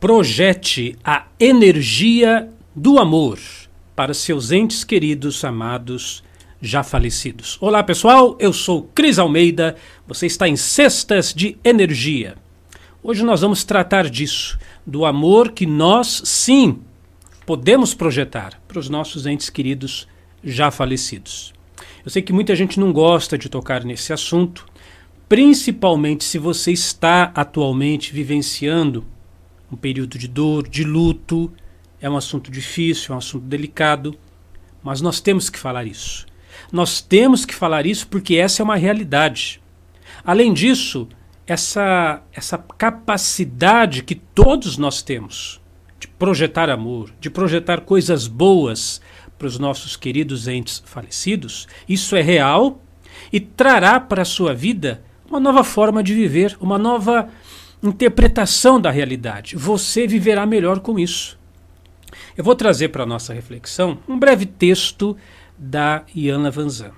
Projete a energia do amor para seus entes queridos, amados, já falecidos. Olá pessoal, eu sou Cris Almeida, você está em Cestas de Energia. Hoje nós vamos tratar disso, do amor que nós, sim, podemos projetar para os nossos entes queridos já falecidos. Eu sei que muita gente não gosta de tocar nesse assunto, principalmente se você está atualmente vivenciando um período de dor, de luto. É um assunto difícil, é um assunto delicado, mas nós temos que falar isso. Nós temos que falar isso porque essa é uma realidade. Além disso, essa, essa capacidade que todos nós temos de projetar amor, de projetar coisas boas para os nossos queridos entes falecidos, isso é real e trará para a sua vida uma nova forma de viver, uma nova interpretação da realidade. Você viverá melhor com isso. Eu vou trazer para a nossa reflexão um breve texto da Iana Vanzan.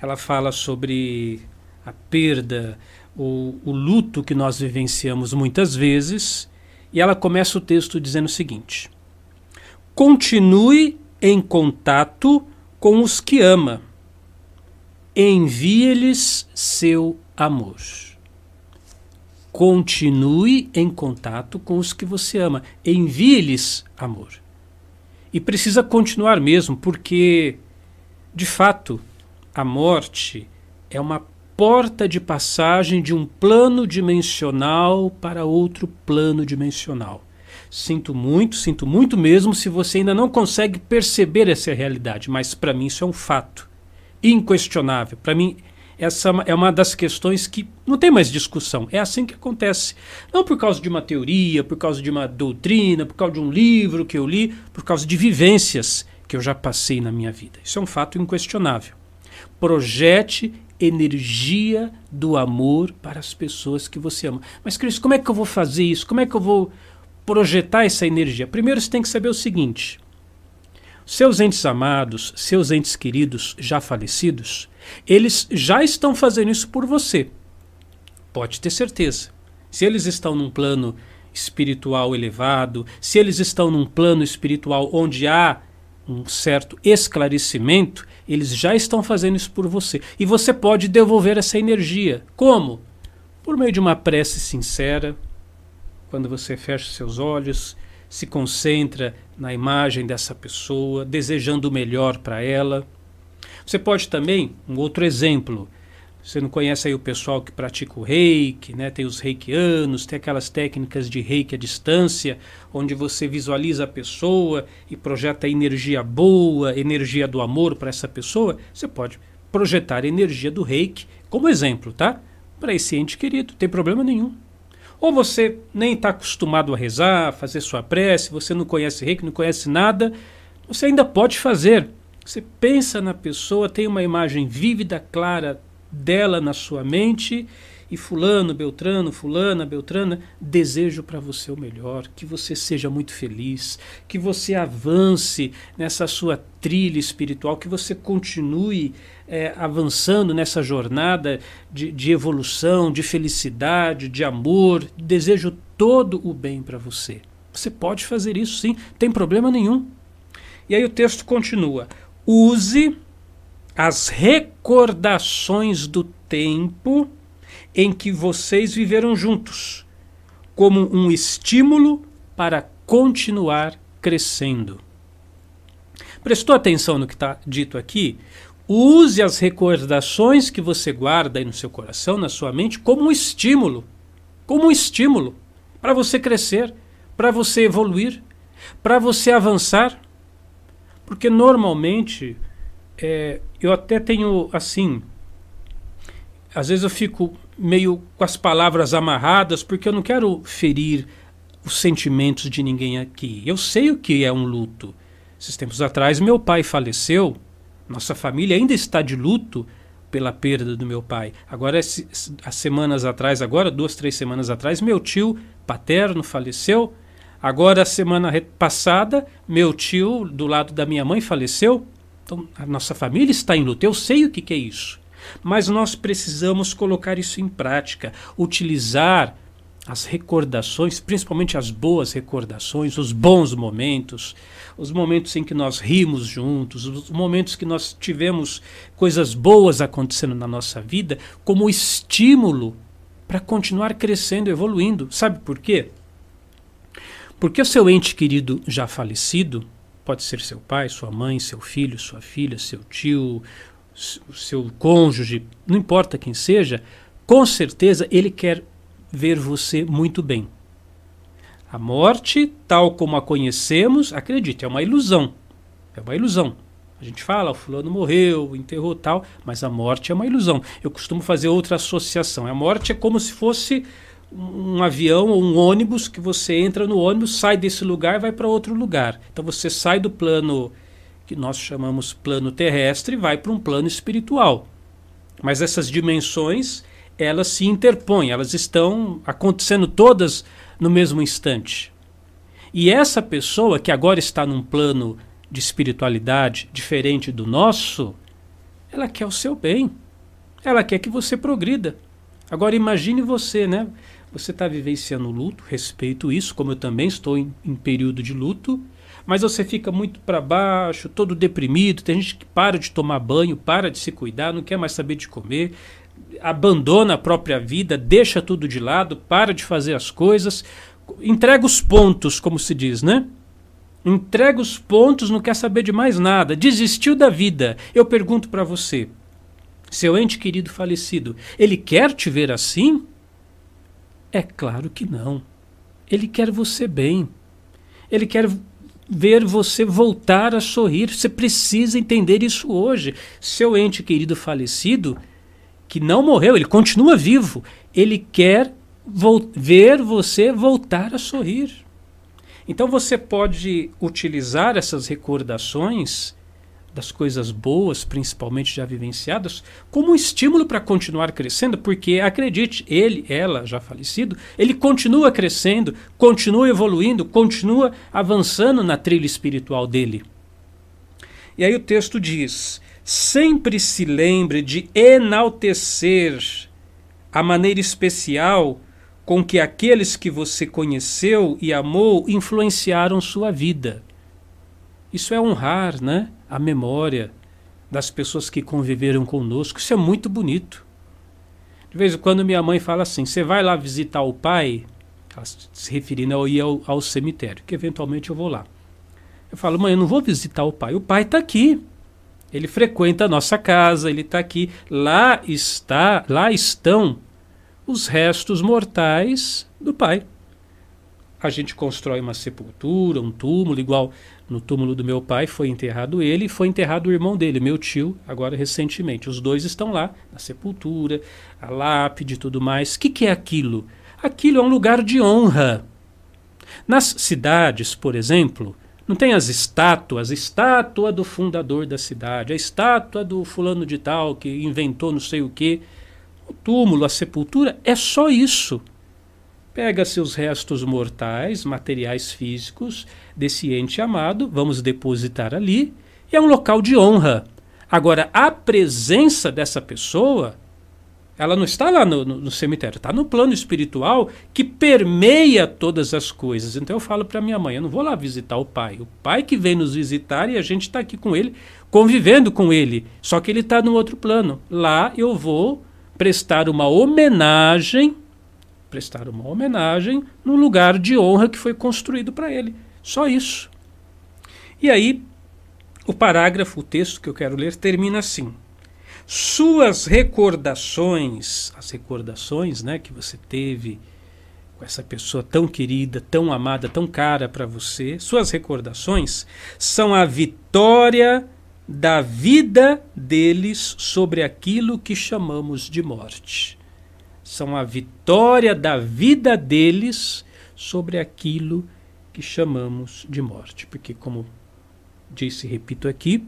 Ela fala sobre a perda, o, o luto que nós vivenciamos muitas vezes, e ela começa o texto dizendo o seguinte: Continue em contato com os que ama, envie-lhes seu amor. Continue em contato com os que você ama. Envie-lhes amor. E precisa continuar mesmo, porque, de fato, a morte é uma porta de passagem de um plano dimensional para outro plano dimensional. Sinto muito, sinto muito mesmo se você ainda não consegue perceber essa realidade, mas para mim isso é um fato inquestionável. Para mim essa é uma das questões que não tem mais discussão. É assim que acontece. Não por causa de uma teoria, por causa de uma doutrina, por causa de um livro que eu li, por causa de vivências que eu já passei na minha vida. Isso é um fato inquestionável. Projete energia do amor para as pessoas que você ama. Mas, Cris, como é que eu vou fazer isso? Como é que eu vou projetar essa energia? Primeiro você tem que saber o seguinte: seus entes amados, seus entes queridos já falecidos, eles já estão fazendo isso por você. Pode ter certeza. Se eles estão num plano espiritual elevado, se eles estão num plano espiritual onde há um certo esclarecimento, eles já estão fazendo isso por você. E você pode devolver essa energia. Como? Por meio de uma prece sincera, quando você fecha seus olhos, se concentra na imagem dessa pessoa, desejando o melhor para ela. Você pode também, um outro exemplo, você não conhece aí o pessoal que pratica o reiki, né? tem os reikianos, tem aquelas técnicas de reiki à distância, onde você visualiza a pessoa e projeta energia boa, energia do amor para essa pessoa. Você pode projetar a energia do reiki como exemplo, tá? Para esse ente querido, tem problema nenhum. Ou você nem está acostumado a rezar, fazer sua prece, você não conhece reiki, não conhece nada, você ainda pode fazer. Você pensa na pessoa, tem uma imagem vívida, clara dela na sua mente e fulano, beltrano, fulana, beltrana, desejo para você o melhor, que você seja muito feliz, que você avance nessa sua trilha espiritual, que você continue é, avançando nessa jornada de, de evolução, de felicidade, de amor. Desejo todo o bem para você. Você pode fazer isso sim, tem problema nenhum. E aí o texto continua: use as recordações do tempo em que vocês viveram juntos, como um estímulo para continuar crescendo. Prestou atenção no que está dito aqui? Use as recordações que você guarda aí no seu coração, na sua mente, como um estímulo. Como um estímulo para você crescer, para você evoluir, para você avançar. Porque normalmente, é, eu até tenho assim. Às vezes eu fico meio com as palavras amarradas, porque eu não quero ferir os sentimentos de ninguém aqui. Eu sei o que é um luto. Esses tempos atrás, meu pai faleceu nossa família ainda está de luto pela perda do meu pai. Agora, há semanas atrás, agora, duas, três semanas atrás, meu tio paterno faleceu. Agora, semana passada, meu tio, do lado da minha mãe, faleceu. Então, a nossa família está em luto. Eu sei o que, que é isso. Mas nós precisamos colocar isso em prática, utilizar as recordações, principalmente as boas recordações, os bons momentos, os momentos em que nós rimos juntos, os momentos que nós tivemos coisas boas acontecendo na nossa vida, como estímulo para continuar crescendo, evoluindo. Sabe por quê? Porque o seu ente querido já falecido, pode ser seu pai, sua mãe, seu filho, sua filha, seu tio, seu cônjuge, não importa quem seja, com certeza ele quer ver você muito bem. A morte, tal como a conhecemos, acredite, é uma ilusão. É uma ilusão. A gente fala, o fulano morreu, enterrou tal, mas a morte é uma ilusão. Eu costumo fazer outra associação. A morte é como se fosse um avião ou um ônibus que você entra no ônibus, sai desse lugar e vai para outro lugar. Então você sai do plano que nós chamamos plano terrestre vai para um plano espiritual. Mas essas dimensões, elas se interpõem, elas estão acontecendo todas no mesmo instante. E essa pessoa que agora está num plano de espiritualidade diferente do nosso, ela quer o seu bem. Ela quer que você progrida. Agora imagine você, né? Você está vivenciando luto, respeito isso, como eu também estou em, em período de luto, mas você fica muito para baixo, todo deprimido. Tem gente que para de tomar banho, para de se cuidar, não quer mais saber de comer, abandona a própria vida, deixa tudo de lado, para de fazer as coisas, entrega os pontos, como se diz, né? Entrega os pontos, não quer saber de mais nada, desistiu da vida. Eu pergunto para você, seu ente querido falecido, ele quer te ver assim? É claro que não. Ele quer você bem. Ele quer ver você voltar a sorrir. Você precisa entender isso hoje. Seu ente querido falecido, que não morreu, ele continua vivo, ele quer ver você voltar a sorrir. Então você pode utilizar essas recordações das coisas boas, principalmente já vivenciadas, como um estímulo para continuar crescendo, porque acredite, ele, ela, já falecido, ele continua crescendo, continua evoluindo, continua avançando na trilha espiritual dele. E aí o texto diz: sempre se lembre de enaltecer a maneira especial com que aqueles que você conheceu e amou influenciaram sua vida. Isso é honrar, né? A memória das pessoas que conviveram conosco. Isso é muito bonito. De vez em quando minha mãe fala assim: você vai lá visitar o pai, se referindo ao ir ao, ao cemitério, que eventualmente eu vou lá. Eu falo, mãe, eu não vou visitar o pai. O pai está aqui. Ele frequenta a nossa casa, ele está aqui. Lá está, lá estão os restos mortais do pai. A gente constrói uma sepultura, um túmulo, igual no túmulo do meu pai foi enterrado ele e foi enterrado o irmão dele, meu tio, agora recentemente. Os dois estão lá, na sepultura, a lápide e tudo mais. O que, que é aquilo? Aquilo é um lugar de honra. Nas cidades, por exemplo, não tem as estátuas, a estátua do fundador da cidade, a estátua do fulano de tal que inventou não sei o quê. O túmulo, a sepultura, é só isso pega seus restos mortais, materiais físicos desse ente amado, vamos depositar ali, e é um local de honra. Agora, a presença dessa pessoa, ela não está lá no, no, no cemitério, está no plano espiritual que permeia todas as coisas. Então eu falo para minha mãe, eu não vou lá visitar o pai. O pai que vem nos visitar e a gente está aqui com ele, convivendo com ele. Só que ele está no outro plano. Lá eu vou prestar uma homenagem prestar uma homenagem no lugar de honra que foi construído para ele. Só isso. E aí, o parágrafo, o texto que eu quero ler, termina assim: Suas recordações, as recordações né, que você teve com essa pessoa tão querida, tão amada, tão cara para você, suas recordações são a vitória da vida deles sobre aquilo que chamamos de morte são a vitória da vida deles sobre aquilo que chamamos de morte. Porque, como disse e repito aqui,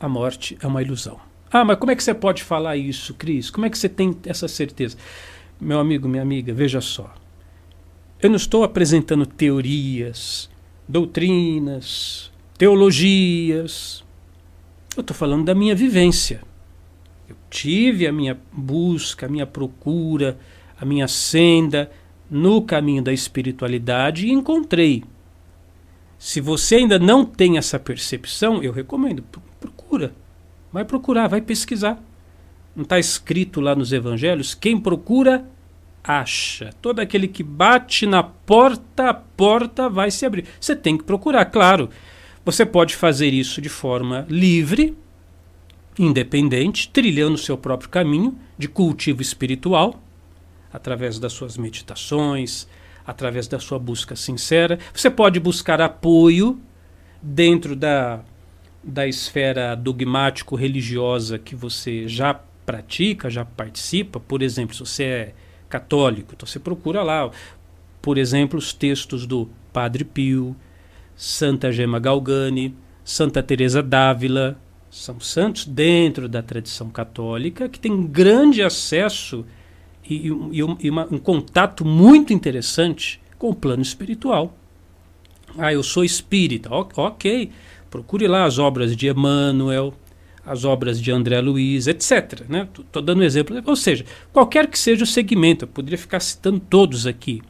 a morte é uma ilusão. Ah, mas como é que você pode falar isso, Cris? Como é que você tem essa certeza? Meu amigo, minha amiga, veja só. Eu não estou apresentando teorias, doutrinas, teologias. Eu estou falando da minha vivência. Tive a minha busca, a minha procura, a minha senda no caminho da espiritualidade e encontrei. Se você ainda não tem essa percepção, eu recomendo, procura. Vai procurar, vai pesquisar. Não está escrito lá nos evangelhos? Quem procura, acha. Todo aquele que bate na porta, a porta vai se abrir. Você tem que procurar, claro. Você pode fazer isso de forma livre, independente, trilhando seu próprio caminho de cultivo espiritual, através das suas meditações, através da sua busca sincera. Você pode buscar apoio dentro da, da esfera dogmático-religiosa que você já pratica, já participa. Por exemplo, se você é católico, então você procura lá, por exemplo, os textos do Padre Pio, Santa Gema Galgani, Santa Teresa d'Ávila, são santos dentro da tradição católica que têm grande acesso e, e, e uma, um contato muito interessante com o plano espiritual. Ah, eu sou espírita. ok, procure lá as obras de Emmanuel, as obras de André Luiz, etc. Né? dando um exemplo. Ou seja, qualquer que seja o segmento, eu poderia ficar citando todos aqui.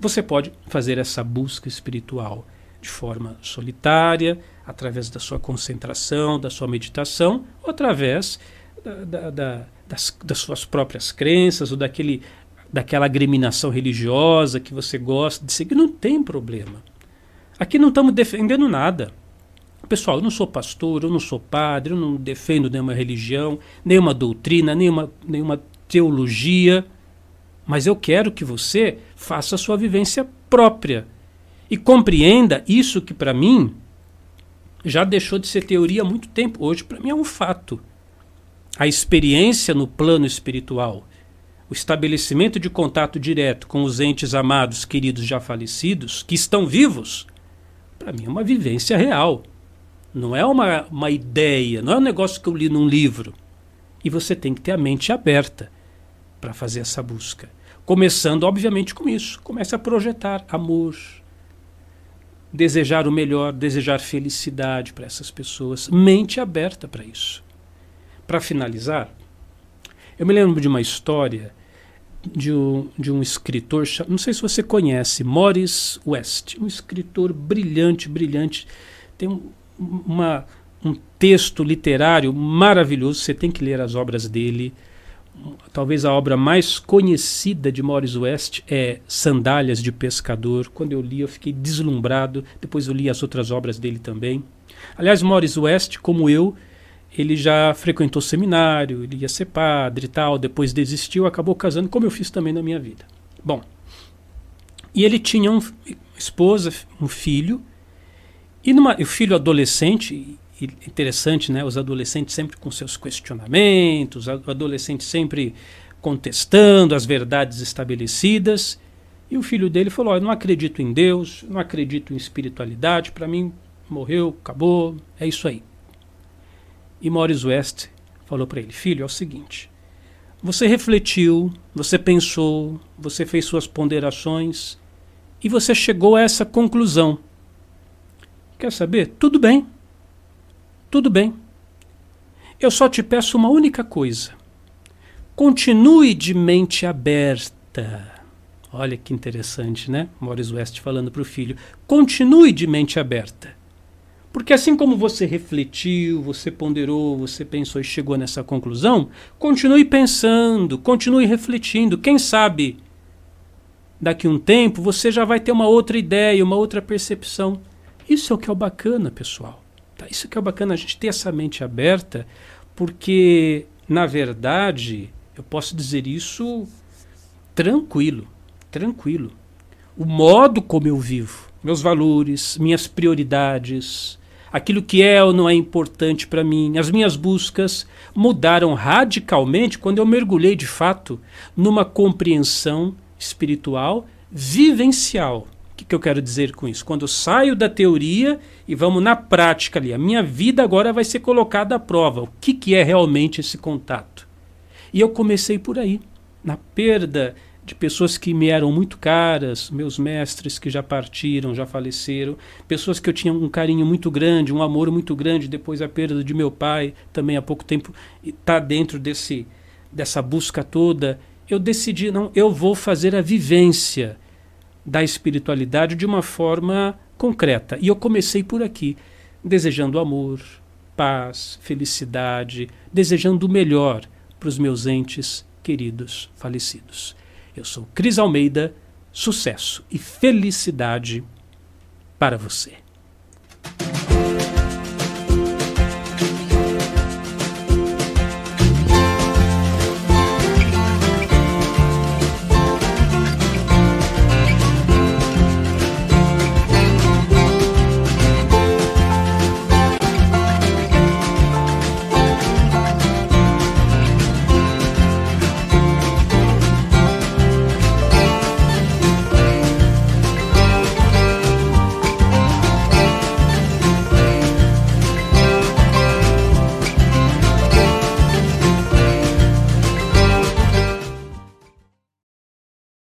Você pode fazer essa busca espiritual de forma solitária, através da sua concentração, da sua meditação, ou através da, da, da, das, das suas próprias crenças ou daquele, daquela agreminação religiosa que você gosta de seguir. Não tem problema. Aqui não estamos defendendo nada. Pessoal, eu não sou pastor, eu não sou padre, eu não defendo nenhuma religião, nenhuma doutrina, nenhuma, nenhuma teologia, mas eu quero que você faça a sua vivência própria e compreenda isso que para mim já deixou de ser teoria há muito tempo. Hoje, para mim, é um fato. A experiência no plano espiritual, o estabelecimento de contato direto com os entes amados, queridos já falecidos, que estão vivos, para mim é uma vivência real. Não é uma, uma ideia, não é um negócio que eu li num livro. E você tem que ter a mente aberta para fazer essa busca. Começando, obviamente, com isso. Comece a projetar amor, desejar o melhor, desejar felicidade para essas pessoas. Mente aberta para isso. Para finalizar, eu me lembro de uma história de um, de um escritor, não sei se você conhece, Morris West, um escritor brilhante, brilhante. Tem um, uma, um texto literário maravilhoso, você tem que ler as obras dele. Talvez a obra mais conhecida de Morris West é Sandálias de Pescador. Quando eu li, eu fiquei deslumbrado. Depois eu li as outras obras dele também. Aliás, Morris West, como eu, ele já frequentou seminário, ele ia ser padre e tal. Depois desistiu, acabou casando, como eu fiz também na minha vida. Bom, e ele tinha uma esposa, um filho, e numa, o filho adolescente, interessante, né? Os adolescentes sempre com seus questionamentos, o adolescente sempre contestando as verdades estabelecidas. E o filho dele falou: Eu não acredito em Deus, não acredito em espiritualidade, para mim morreu, acabou, é isso aí. E Morris West falou para ele: Filho, é o seguinte. Você refletiu, você pensou, você fez suas ponderações e você chegou a essa conclusão. Quer saber? Tudo bem. Tudo bem. Eu só te peço uma única coisa. Continue de mente aberta. Olha que interessante, né? Morris West falando para o filho. Continue de mente aberta. Porque assim como você refletiu, você ponderou, você pensou e chegou nessa conclusão, continue pensando, continue refletindo. Quem sabe daqui um tempo você já vai ter uma outra ideia, uma outra percepção. Isso é o que é o bacana, pessoal. Tá? Isso que é bacana, a gente ter essa mente aberta, porque, na verdade, eu posso dizer isso tranquilo, tranquilo. O modo como eu vivo, meus valores, minhas prioridades, aquilo que é ou não é importante para mim, as minhas buscas mudaram radicalmente quando eu mergulhei de fato numa compreensão espiritual vivencial que, que eu quero dizer com isso? Quando eu saio da teoria e vamos na prática ali, a minha vida agora vai ser colocada à prova. O que, que é realmente esse contato? E eu comecei por aí, na perda de pessoas que me eram muito caras, meus mestres que já partiram, já faleceram, pessoas que eu tinha um carinho muito grande, um amor muito grande depois da perda de meu pai, também há pouco tempo está dentro desse dessa busca toda. Eu decidi não, eu vou fazer a vivência da espiritualidade de uma forma concreta. E eu comecei por aqui, desejando amor, paz, felicidade, desejando o melhor para os meus entes queridos falecidos. Eu sou Cris Almeida, sucesso e felicidade para você.